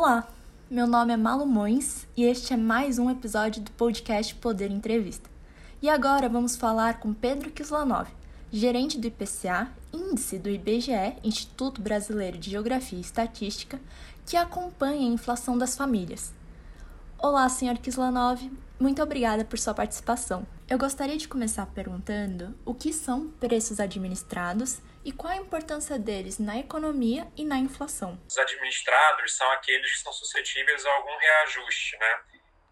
Olá, meu nome é Malu Mões e este é mais um episódio do podcast Poder Entrevista. E agora vamos falar com Pedro Kislanov, gerente do IPCA, índice do IBGE, Instituto Brasileiro de Geografia e Estatística, que acompanha a inflação das famílias. Olá, senhor Kislanov, muito obrigada por sua participação. Eu gostaria de começar perguntando o que são preços administrados e qual a importância deles na economia e na inflação. Os administrados são aqueles que são suscetíveis a algum reajuste, né?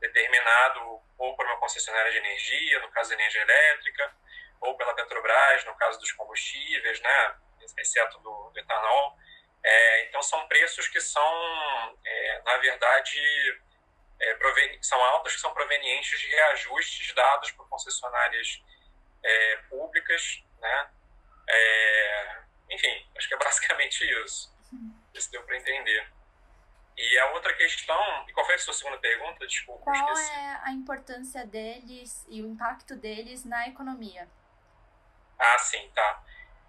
determinado ou por uma concessionária de energia, no caso da energia elétrica, ou pela Petrobras, no caso dos combustíveis, né? exceto do, etanol. É, então, são preços que são, é, na verdade, é, são altas que são provenientes de reajustes dados por concessionárias é, públicas, né? É, enfim, acho que é basicamente isso. Isso deu para entender. E a outra questão, e qual foi a sua segunda pergunta? Desculpa, qual é a importância deles e o impacto deles na economia? Ah, sim, tá.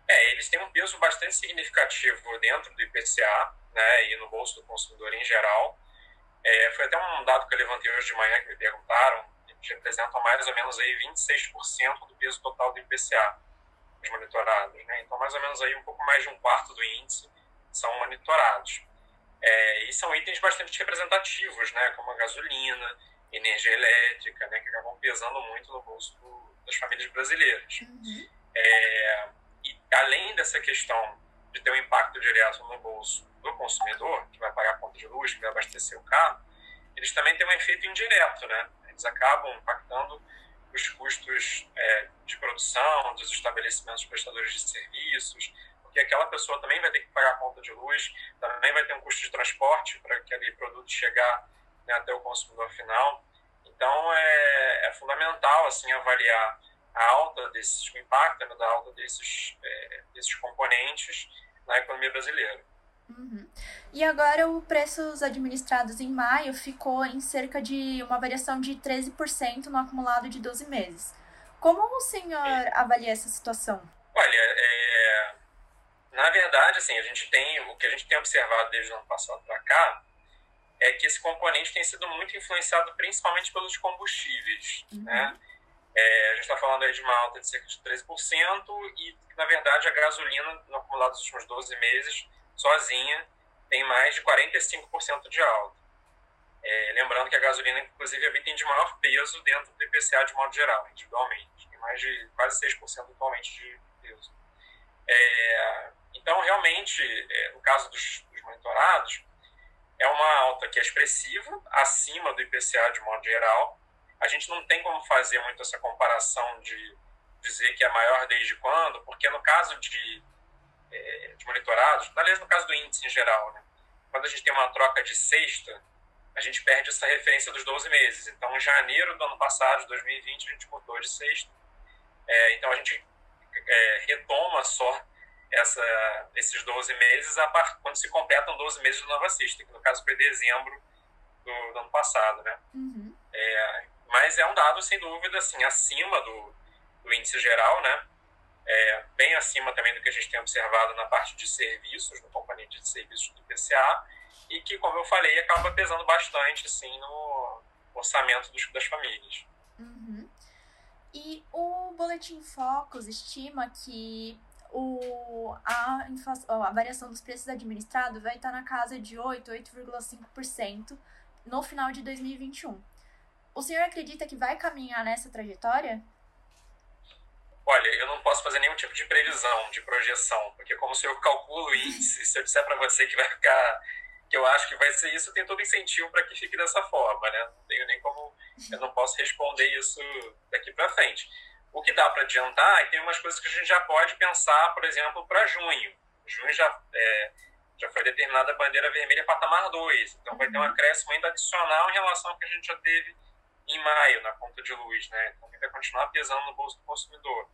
É, eles têm um peso bastante significativo dentro do IPCA, né, e no bolso do consumidor em geral. É, foi até um dado que eu levantei hoje de manhã que me perguntaram, eles representam mais ou menos aí 26% do peso total do IPCA os monitorados. Né? Então, mais ou menos aí um pouco mais de um quarto do índice são monitorados. É, e são itens bastante representativos, né? como a gasolina, energia elétrica, né? que acabam pesando muito no bolso do, das famílias brasileiras. Uhum. É, e além dessa questão de ter um impacto direto no bolso do consumidor, que vai pagar a conta de luz, que vai abastecer o carro, eles também têm um efeito indireto, né? Eles acabam impactando os custos é, de produção dos estabelecimentos prestadores de serviços, porque aquela pessoa também vai ter que pagar a conta de luz, também vai ter um custo de transporte para aquele produto chegar né, até o consumidor final. Então, é, é, fundamental assim avaliar a alta desses, o impacto né, da alta desses, é, desses componentes na economia brasileira. Uhum. E agora o preços administrados em maio ficou em cerca de uma variação de 13% no acumulado de 12 meses. Como o senhor avalia essa situação? Olha, é... na verdade, assim, a gente tem o que a gente tem observado desde o ano passado para cá é que esse componente tem sido muito influenciado principalmente pelos combustíveis, uhum. né? É, a gente está falando aí de uma alta de cerca de 13% e, na verdade, a gasolina no acumulado dos últimos 12 meses sozinha, tem mais de 45% de alta. É, lembrando que a gasolina, inclusive, é o item de maior peso dentro do IPCA de modo geral, individualmente. Tem mais de quase 6% atualmente de peso. É, então, realmente, é, no caso dos, dos, monitorados, é uma alta que é expressiva, acima do IPCA de modo geral. A gente não tem como fazer muito essa comparação de dizer que é maior desde quando, porque no caso de é, de monitorados, aliás, no caso do índice em geral, né? quando a gente tem uma troca de sexta, a gente perde essa referência dos 12 meses. Então, em janeiro do ano passado, de 2020, a gente mudou de sexta. É, então, a gente é, retoma só essa, esses 12 meses a part... quando se completam 12 meses de nova sexta, que no caso foi dezembro do, do ano passado. Né? Uhum. É, mas é um dado, sem dúvida, assim, acima do, do índice geral, né? é, bem acima também do que a gente tem observado na parte de serviços, no componente de serviços do IPCA, e que, como eu falei, acaba pesando bastante assim, no orçamento dos, das famílias. Uhum. E o Boletim Focus estima que o, a, a variação dos preços administrados vai estar na casa de 8, 8,5% no final de 2021. O senhor acredita que vai caminhar nessa trajetória? Olha, eu não posso fazer nenhum tipo de previsão, de projeção, porque como se eu calculo índice, se eu disser para você que vai ficar, que eu acho que vai ser isso, tem todo incentivo para que fique dessa forma, né? Não tenho nem como, eu não posso responder isso daqui para frente. O que dá para adiantar é que tem umas coisas que a gente já pode pensar, por exemplo, para junho. Junho já, é, já foi determinada a bandeira vermelha patamar 2, então vai ter um acréscimo ainda adicional em relação ao que a gente já teve em maio na conta de luz, né? Então vai continuar pesando no bolso do consumidor.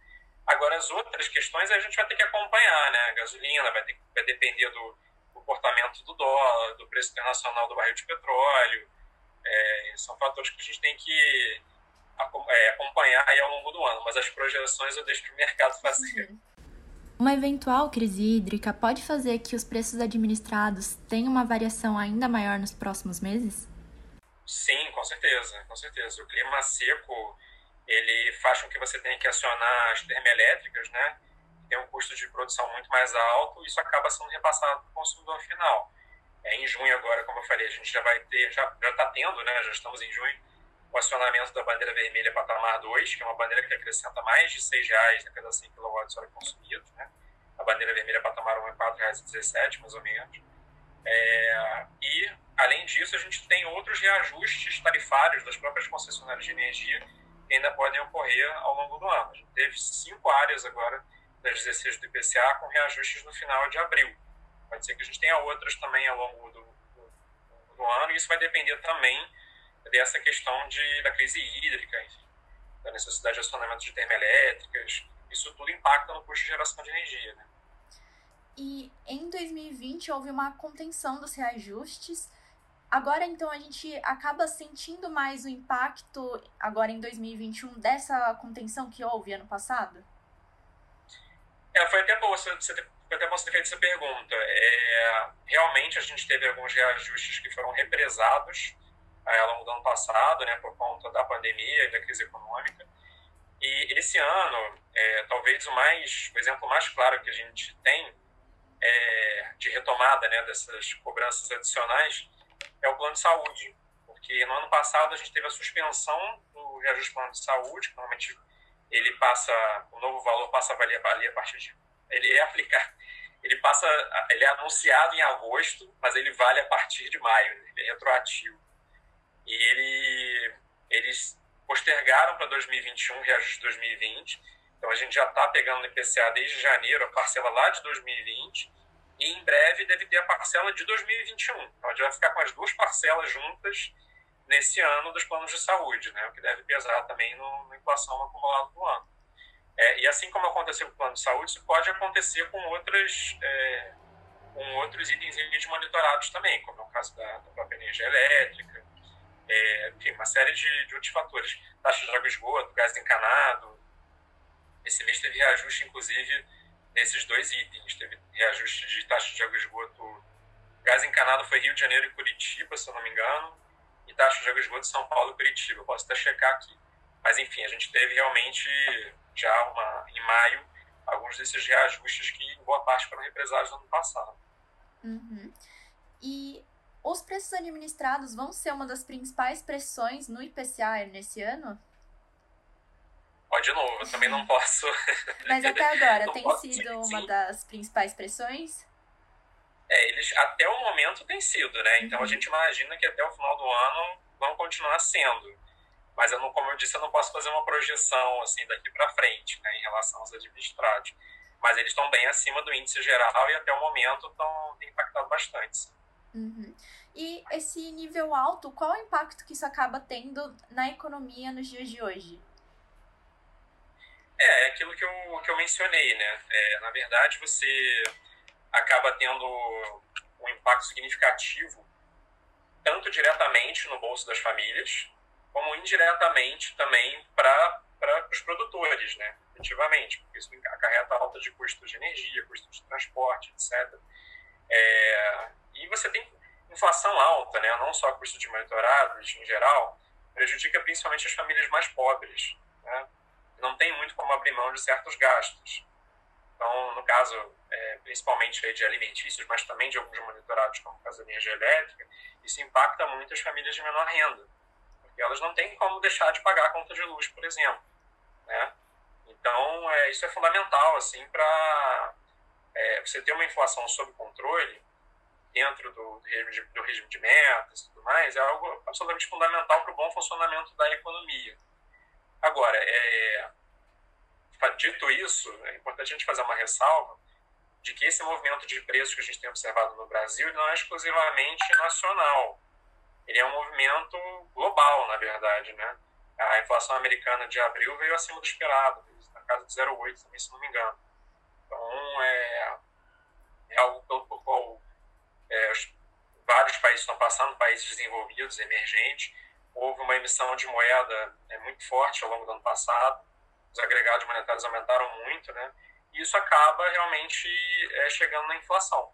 Agora, as outras questões a gente vai ter que acompanhar, né? A gasolina vai, ter, vai depender do comportamento do dólar, do preço internacional do barril de petróleo. É, são fatores que a gente tem que é, acompanhar aí ao longo do ano, mas as projeções eu deixo para o mercado fazer. Uma eventual crise hídrica pode fazer que os preços administrados tenham uma variação ainda maior nos próximos meses? Sim, com certeza, com certeza. O clima seco ele faz com que você tenha que acionar as termoelétricas, né? Tem um custo de produção muito mais alto e isso acaba sendo repassado para o consumidor final. É, em junho agora, como eu falei, a gente já vai ter, já está tendo, né? Já estamos em junho, o acionamento da bandeira vermelha patamar 2, que é uma bandeira que acrescenta mais de R$ reais a cada 100 kWh consumidos, né? A bandeira vermelha patamar 1 é R$ 4,17, mais ou menos. É, e, além disso, a gente tem outros reajustes tarifários das próprias concessionárias de energia que ainda podem ocorrer ao longo do ano. A gente teve cinco áreas agora das 16 do IPCA com reajustes no final de abril. Pode ser que a gente tenha outras também ao longo do, do, do ano, e isso vai depender também dessa questão de, da crise hídrica, enfim, da necessidade de acionamento de termoelétricas. Isso tudo impacta no custo de geração de energia. Né? E em 2020 houve uma contenção dos reajustes. Agora, então, a gente acaba sentindo mais o impacto, agora em 2021, dessa contenção que houve ano passado? É, foi até bom você, você até você ter feito essa pergunta. É, realmente, a gente teve alguns reajustes que foram represados é, ao longo do ano passado, né, por conta da pandemia e da crise econômica. E esse ano, é, talvez o mais, o exemplo mais claro que a gente tem é, de retomada né, dessas cobranças adicionais é o plano de saúde, porque no ano passado a gente teve a suspensão do reajuste do plano de saúde, que normalmente ele passa, o novo valor passa a valer, valer a partir de, ele é aplicado, ele passa, ele é anunciado em agosto, mas ele vale a partir de maio, ele é retroativo. E ele, eles postergaram para 2021 o reajuste de 2020, então a gente já está pegando no IPCA desde janeiro a parcela lá de 2020 e em breve deve ter a parcela de 2021. Então a gente vai ficar com as duas parcelas juntas nesse ano dos planos de saúde, né? o que deve pesar também no, na inflação acumulada do ano. É, e assim como aconteceu com o plano de saúde, isso pode acontecer com outras é, com outros itens monitorados também, como é o caso da, da própria energia elétrica, é, enfim, uma série de, de outros fatores. Taxa de água esgoto, gás encanado, esse mês teve reajuste, inclusive, nesses dois itens. Teve reajuste de taxa de água e esgoto. Gás encanado foi Rio de Janeiro e Curitiba, se eu não me engano, e taxa de água e esgoto São Paulo e Curitiba. Eu posso até checar aqui. Mas, enfim, a gente teve realmente, já uma, em maio, alguns desses reajustes que, em boa parte, foram represados no ano passado. Uhum. E os preços administrados vão ser uma das principais pressões no IPCA nesse ano? De novo, eu também não posso. Mas até agora tem sido uma das principais pressões? É, eles até o momento tem sido, né? Então uhum. a gente imagina que até o final do ano vão continuar sendo. Mas eu não, como eu disse, eu não posso fazer uma projeção assim daqui para frente, né, em relação aos administrados. Mas eles estão bem acima do índice geral e até o momento estão impactado bastante. Uhum. E esse nível alto, qual o impacto que isso acaba tendo na economia nos dias de hoje? É, é aquilo que eu, que eu mencionei, né? É, na verdade, você acaba tendo um impacto significativo tanto diretamente no bolso das famílias, como indiretamente também para os produtores, né? Efetivamente, porque isso acarreta alta de custos de energia, custos de transporte, etc. É, e você tem inflação alta, né? Não só custos de monitorados em geral, prejudica principalmente as famílias mais pobres, né? Não tem muito como abrir mão de certos gastos. Então, no caso, é, principalmente de alimentícios, mas também de alguns monitorados, como o caso da energia elétrica, isso impacta muito as famílias de menor renda, porque elas não têm como deixar de pagar a conta de luz, por exemplo. Né? Então, é, isso é fundamental assim, para é, você ter uma inflação sob controle dentro do, do, regime de, do regime de metas e tudo mais, é algo absolutamente fundamental para o bom funcionamento da economia. Agora, é, dito isso, é importante a gente fazer uma ressalva de que esse movimento de preços que a gente tem observado no Brasil não é exclusivamente nacional. Ele é um movimento global, na verdade, né? A inflação americana de abril veio acima do esperado, na casa de 0,8 também, se não me engano. Então, é, é algo pelo qual é, os, vários países estão passando, países desenvolvidos, emergentes, houve uma emissão de moeda é, muito forte ao longo do ano passado, os agregados monetários aumentaram muito, né? e isso acaba realmente é, chegando na inflação,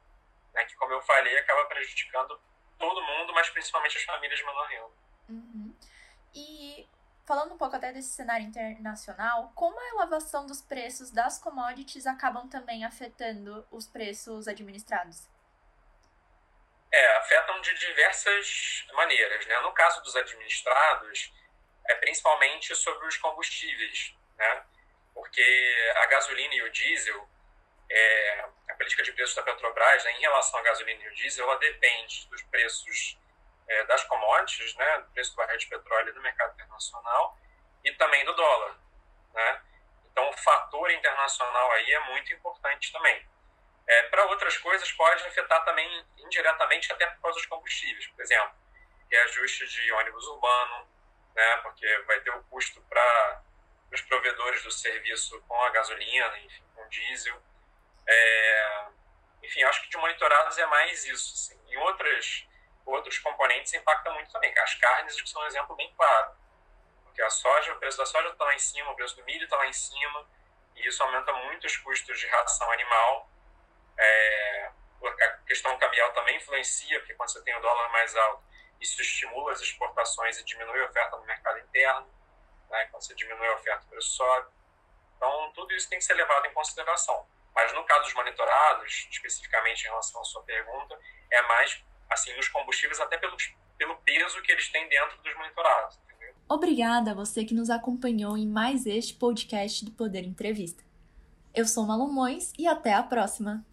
né, que, como eu falei, acaba prejudicando todo mundo, mas principalmente as famílias de menor renda. Uhum. E falando um pouco até desse cenário internacional, como a elevação dos preços das commodities acabam também afetando os preços administrados? É, afetam de diversas maneiras. Né? No caso dos administrados, é principalmente sobre os combustíveis, né? porque a gasolina e o diesel, é, a política de preços da Petrobras né, em relação à gasolina e o diesel, ela depende dos preços é, das commodities, né, do preço do barril de petróleo no mercado internacional e também do dólar. Né? Então, o fator internacional aí é muito importante também. É, Para outras coisas, pode afetar também indiretamente até por causa dos combustíveis. Por exemplo, reajuste de ônibus urbano, né, porque vai ter o custo para os provedores do serviço com a gasolina, enfim, com diesel. É, enfim, acho que de monitorados é mais isso. Assim. Outras, outros componentes impacta muito também. As carnes que são um exemplo bem claro. Porque a soja, o preço da soja está lá em cima, o preço do milho está lá em cima, e isso aumenta muito os custos de ração animal é, a questão cambial também influencia, porque quando você tem o dólar mais alto, isso estimula as exportações e diminui a oferta no mercado interno. Né? Quando você diminui a oferta, o preço sobe. Então, tudo isso tem que ser levado em consideração. Mas no caso dos monitorados, especificamente em relação à sua pergunta, é mais assim nos combustíveis, até pelo, pelo peso que eles têm dentro dos monitorados. Entendeu? Obrigada a você que nos acompanhou em mais este podcast do Poder Entrevista. Eu sou Malumões e até a próxima!